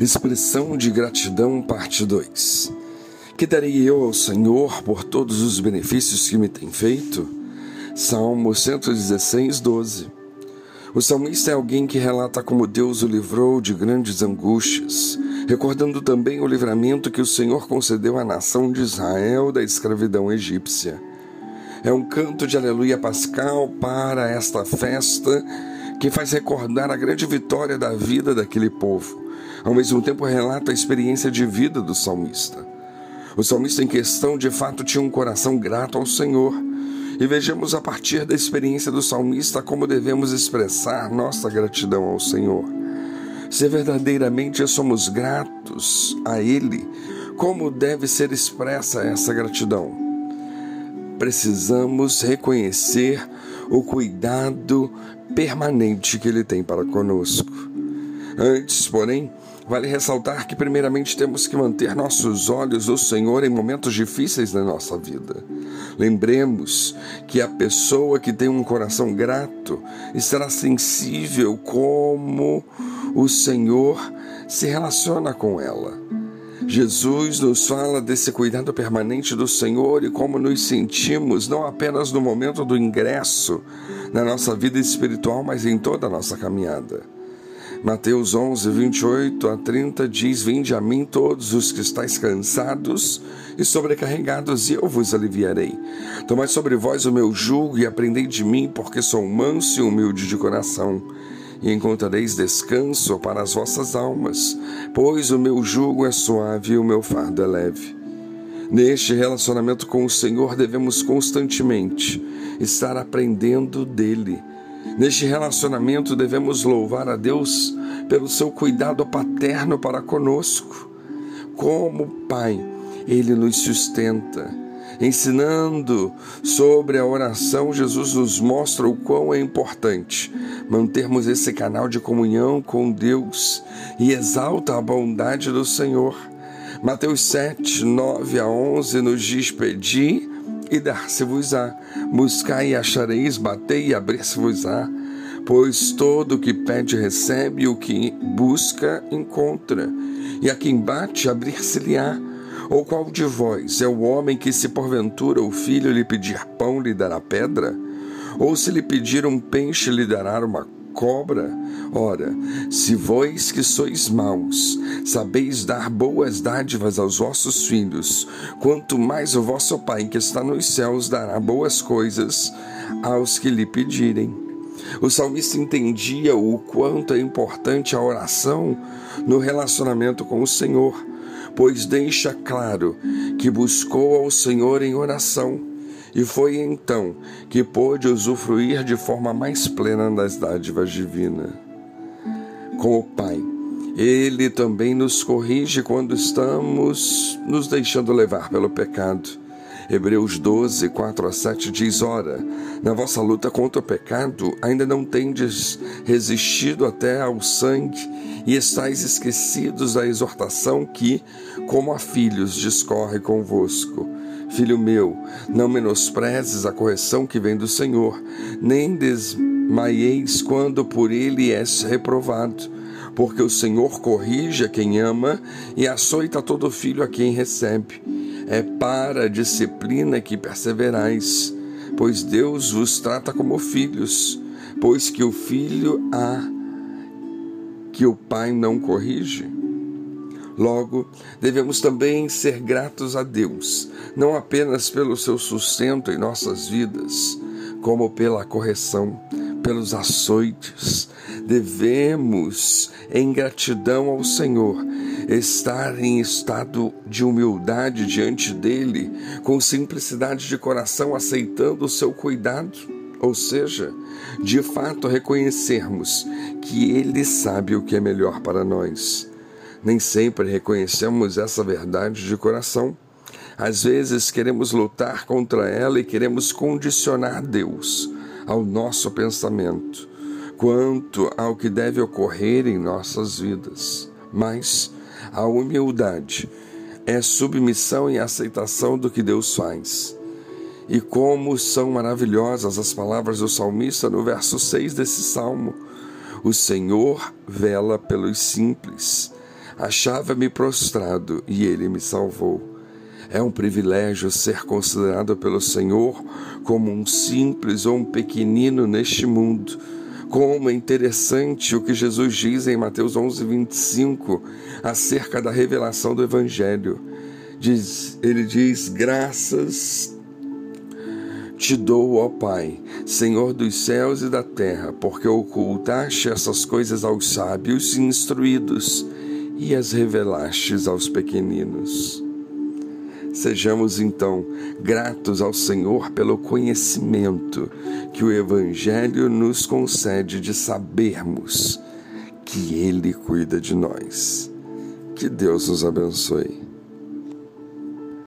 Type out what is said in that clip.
Expressão de gratidão, parte 2. Que darei eu ao Senhor por todos os benefícios que me tem feito? Salmo 116, 12. O salmista é alguém que relata como Deus o livrou de grandes angústias, recordando também o livramento que o Senhor concedeu à nação de Israel da escravidão egípcia. É um canto de aleluia pascal para esta festa que faz recordar a grande vitória da vida daquele povo ao mesmo tempo relata a experiência de vida do salmista. O salmista em questão, de fato, tinha um coração grato ao Senhor. E vejamos a partir da experiência do salmista como devemos expressar nossa gratidão ao Senhor. Se verdadeiramente somos gratos a Ele, como deve ser expressa essa gratidão? Precisamos reconhecer o cuidado permanente que Ele tem para conosco. Antes, porém, Vale ressaltar que, primeiramente, temos que manter nossos olhos no Senhor em momentos difíceis da nossa vida. Lembremos que a pessoa que tem um coração grato estará sensível como o Senhor se relaciona com ela. Jesus nos fala desse cuidado permanente do Senhor e como nos sentimos, não apenas no momento do ingresso na nossa vida espiritual, mas em toda a nossa caminhada. Mateus 11, 28 a 30 diz: Vinde a mim todos os que estáis cansados e sobrecarregados, e eu vos aliviarei. Tomai sobre vós o meu jugo e aprendei de mim, porque sou manso e humilde de coração, e encontrareis descanso para as vossas almas, pois o meu jugo é suave e o meu fardo é leve. Neste relacionamento com o Senhor devemos constantemente estar aprendendo dele Neste relacionamento devemos louvar a Deus pelo seu cuidado paterno para conosco. Como Pai, Ele nos sustenta. Ensinando sobre a oração, Jesus nos mostra o quão é importante mantermos esse canal de comunhão com Deus e exalta a bondade do Senhor. Mateus 7, 9 a 11 nos diz: Pedi e dar-se-vos-á. Buscai e achareis, batei e abrir-se-vos-á. Pois todo o que pede recebe, o que busca encontra, e a quem bate abrir-se-lhe-á. Ou qual de vós é o homem que, se porventura o filho lhe pedir pão, lhe dará pedra? Ou se lhe pedir um peixe, lhe dará uma cobra? Ora, se vós que sois maus, sabeis dar boas dádivas aos vossos filhos, quanto mais o vosso Pai que está nos céus dará boas coisas aos que lhe pedirem. O salmista entendia o quanto é importante a oração no relacionamento com o Senhor, pois deixa claro que buscou ao Senhor em oração e foi então que pôde usufruir de forma mais plena das dádivas divinas. Com o Pai, Ele também nos corrige quando estamos nos deixando levar pelo pecado. Hebreus 12, 4 a 7 diz: Ora, na vossa luta contra o pecado, ainda não tendes resistido até ao sangue, e estáis esquecidos da exortação que, como a filhos, discorre convosco. Filho meu, não menosprezes a correção que vem do Senhor, nem desmaieis quando por ele és reprovado, porque o Senhor corrige a quem ama e açoita todo filho a quem recebe. É para a disciplina que perseverais, pois Deus vos trata como filhos, pois que o filho há que o pai não corrige. Logo, devemos também ser gratos a Deus, não apenas pelo seu sustento em nossas vidas, como pela correção, pelos açoites. Devemos, em gratidão ao Senhor, estar em estado de humildade diante dele, com simplicidade de coração, aceitando o seu cuidado. Ou seja, de fato reconhecermos que Ele sabe o que é melhor para nós. Nem sempre reconhecemos essa verdade de coração. Às vezes queremos lutar contra ela e queremos condicionar Deus ao nosso pensamento quanto ao que deve ocorrer em nossas vidas. Mas a humildade é submissão e aceitação do que Deus faz. E como são maravilhosas as palavras do salmista no verso 6 desse salmo: O Senhor vela pelos simples Achava-me prostrado e ele me salvou. É um privilégio ser considerado pelo Senhor como um simples ou um pequenino neste mundo. Como é interessante o que Jesus diz em Mateus 11, 25, acerca da revelação do Evangelho. Diz, ele diz: Graças te dou, ó Pai, Senhor dos céus e da terra, porque ocultaste essas coisas aos sábios e instruídos e as revelastes aos pequeninos. Sejamos então gratos ao Senhor pelo conhecimento que o Evangelho nos concede de sabermos que Ele cuida de nós. Que Deus nos abençoe.